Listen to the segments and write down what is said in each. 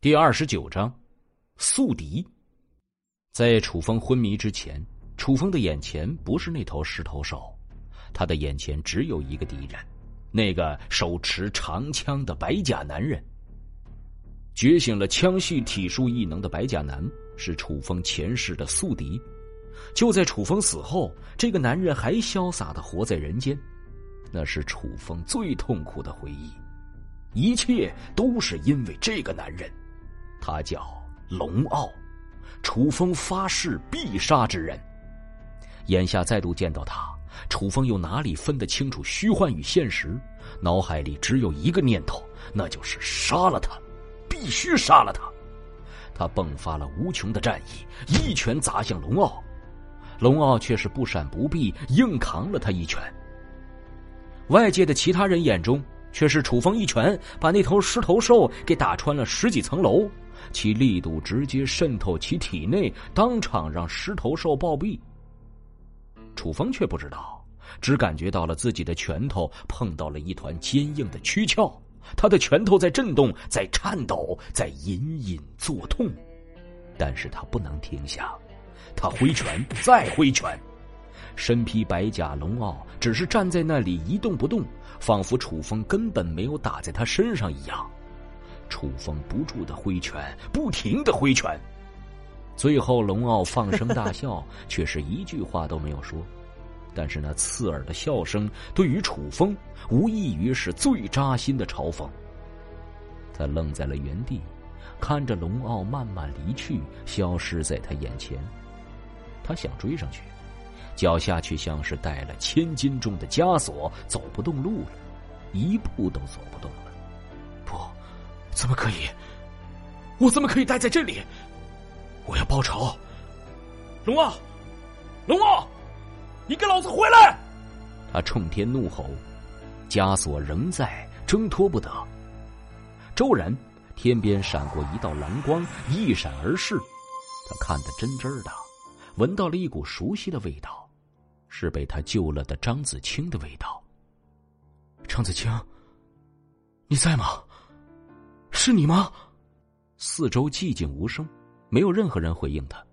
第二十九章，宿敌。在楚风昏迷之前，楚风的眼前不是那头狮头兽，他的眼前只有一个敌人，那个手持长枪的白甲男人。觉醒了枪系体术异能的白甲男是楚风前世的宿敌。就在楚风死后，这个男人还潇洒的活在人间，那是楚风最痛苦的回忆。一切都是因为这个男人。他叫龙傲，楚风发誓必杀之人。眼下再度见到他，楚风又哪里分得清楚虚幻与现实？脑海里只有一个念头，那就是杀了他，必须杀了他。他迸发了无穷的战意，一拳砸向龙傲，龙傲却是不闪不避，硬扛了他一拳。外界的其他人眼中，却是楚风一拳把那头狮头兽给打穿了十几层楼。其力度直接渗透其体内，当场让狮头兽暴毙。楚风却不知道，只感觉到了自己的拳头碰到了一团坚硬的躯壳，他的拳头在震动，在颤抖，在隐隐作痛。但是他不能停下，他挥拳，再挥拳。身披白甲龙傲只是站在那里一动不动，仿佛楚风根本没有打在他身上一样。楚风不住的挥拳，不停的挥拳，最后龙傲放声大笑，却是一句话都没有说。但是那刺耳的笑声，对于楚风无异于是最扎心的嘲讽。他愣在了原地，看着龙傲慢慢离去，消失在他眼前。他想追上去，脚下却像是带了千斤重的枷锁，走不动路了，一步都走不动了。怎么可以？我怎么可以待在这里？我要报仇！龙傲，龙傲，你给老子回来！他冲天怒吼，枷锁仍在，挣脱不得。骤然，天边闪过一道蓝光，一闪而逝。他看得真真的，闻到了一股熟悉的味道，是被他救了的张子清的味道。张子清，你在吗？是你吗？四周寂静无声，没有任何人回应他。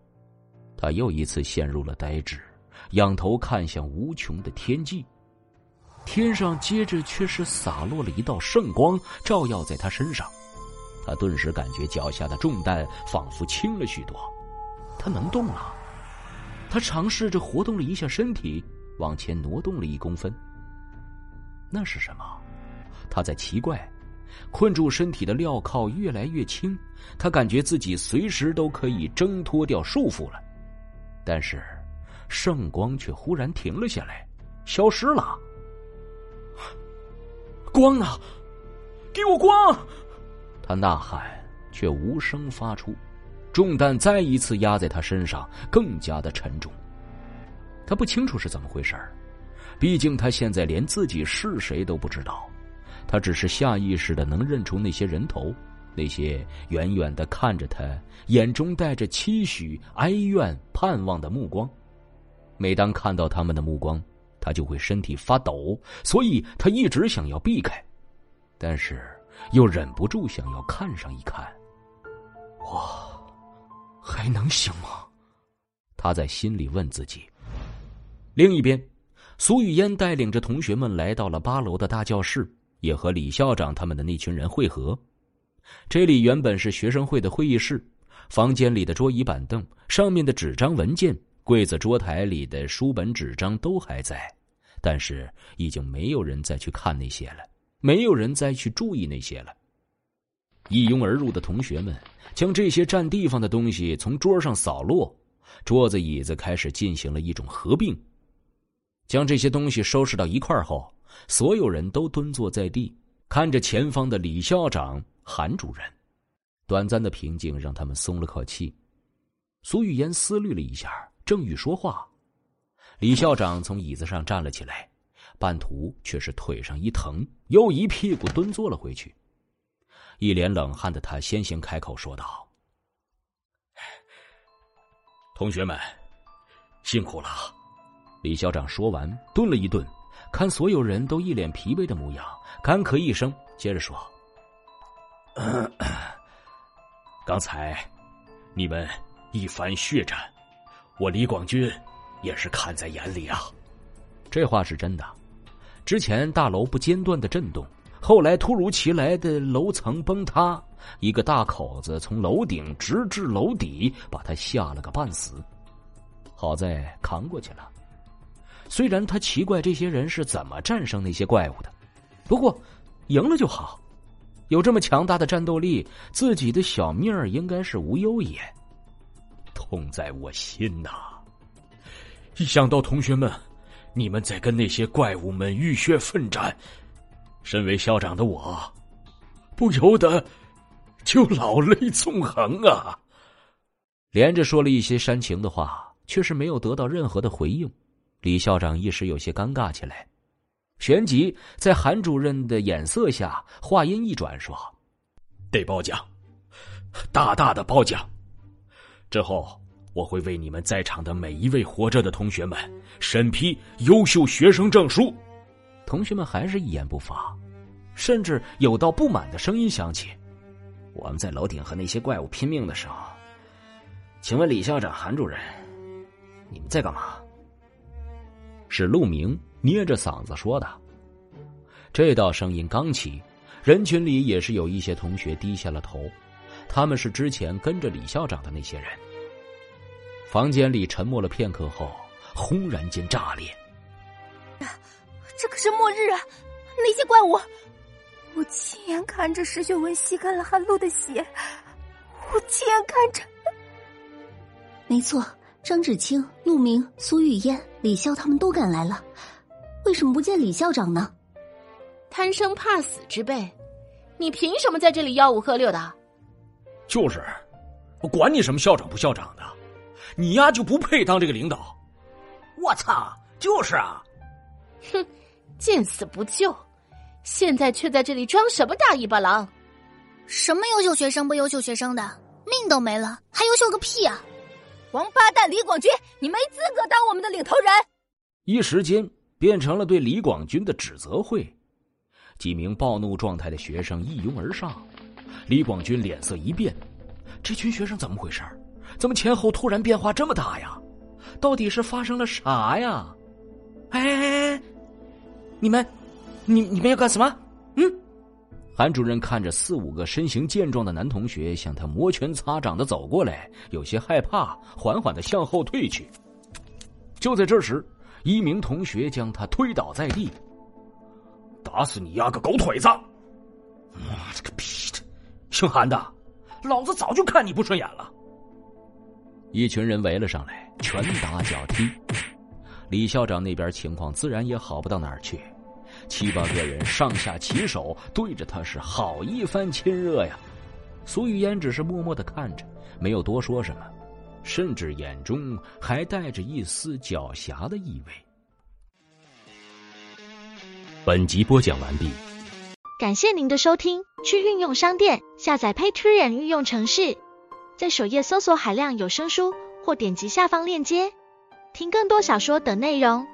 他又一次陷入了呆滞，仰头看向无穷的天际。天上接着却是洒落了一道圣光，照耀在他身上。他顿时感觉脚下的重担仿佛轻了许多。他能动了。他尝试着活动了一下身体，往前挪动了一公分。那是什么？他在奇怪。困住身体的镣铐越来越轻，他感觉自己随时都可以挣脱掉束缚了，但是圣光却忽然停了下来，消失了。光呢？给我光！他呐喊，却无声发出。重担再一次压在他身上，更加的沉重。他不清楚是怎么回事，毕竟他现在连自己是谁都不知道。他只是下意识的能认出那些人头，那些远远的看着他，眼中带着期许、哀怨、盼望的目光。每当看到他们的目光，他就会身体发抖，所以他一直想要避开，但是又忍不住想要看上一看。我还能行吗？他在心里问自己。另一边，苏雨嫣带领着同学们来到了八楼的大教室。也和李校长他们的那群人会合。这里原本是学生会的会议室，房间里的桌椅板凳、上面的纸张文件、柜子桌台里的书本纸张都还在，但是已经没有人再去看那些了，没有人再去注意那些了。一拥而入的同学们将这些占地方的东西从桌上扫落，桌子椅子开始进行了一种合并，将这些东西收拾到一块后。所有人都蹲坐在地，看着前方的李校长、韩主任。短暂的平静让他们松了口气。苏玉嫣思虑了一下，正欲说话，李校长从椅子上站了起来，半途却是腿上一疼，又一屁股蹲坐了回去。一脸冷汗的他先行开口说道：“同学们，辛苦了。”李校长说完，顿了一顿。看所有人都一脸疲惫的模样，干咳一声，接着说：“刚才你们一番血战，我李广军也是看在眼里啊。这话是真的。之前大楼不间断的震动，后来突如其来的楼层崩塌，一个大口子从楼顶直至楼底，把他吓了个半死。好在扛过去了。虽然他奇怪这些人是怎么战胜那些怪物的，不过赢了就好。有这么强大的战斗力，自己的小命儿应该是无忧也。痛在我心呐！一想到同学们，你们在跟那些怪物们浴血奋战，身为校长的我，不由得就老泪纵横啊！连着说了一些煽情的话，却是没有得到任何的回应。李校长一时有些尴尬起来。旋即，在韩主任的眼色下，话音一转说：“得褒奖，大大的褒奖。之后，我会为你们在场的每一位活着的同学们审批优秀学生证书。”同学们还是一言不发，甚至有道不满的声音响起：“我们在楼顶和那些怪物拼命的时候，请问李校长、韩主任，你们在干嘛？”是陆明。捏着嗓子说的，这道声音刚起，人群里也是有一些同学低下了头，他们是之前跟着李校长的那些人。房间里沉默了片刻后，轰然间炸裂。这可是末日啊！那些怪物，我亲眼看着石秀文吸干了韩露的血，我亲眼看着。没错，张芷清、陆明、苏玉嫣、李潇他们都赶来了。为什么不见李校长呢？贪生怕死之辈，你凭什么在这里吆五喝六的？就是，我管你什么校长不校长的，你丫就不配当这个领导。我操，就是啊！哼，见死不救，现在却在这里装什么大尾巴狼？什么优秀学生不优秀学生的，命都没了，还优秀个屁啊！王八蛋李广军，你没资格当我们的领头人！一时间。变成了对李广军的指责会，几名暴怒状态的学生一拥而上，李广军脸色一变，这群学生怎么回事？怎么前后突然变化这么大呀？到底是发生了啥呀？哎哎哎，你们，你你们要干什么？嗯？韩主任看着四五个身形健壮的男同学向他摩拳擦掌的走过来，有些害怕，缓缓的向后退去。就在这时。一名同学将他推倒在地，打死你丫个狗腿子！妈了个逼的，姓韩的，老子早就看你不顺眼了。一群人围了上来，拳打脚踢。李校长那边情况自然也好不到哪儿去，七八个人上下其手，对着他是好一番亲热呀。苏玉嫣只是默默的看着，没有多说什么。甚至眼中还带着一丝狡黠的意味。本集播讲完毕，感谢您的收听。去运用商店下载 Patreon 运用城市，在首页搜索海量有声书，或点击下方链接听更多小说等内容。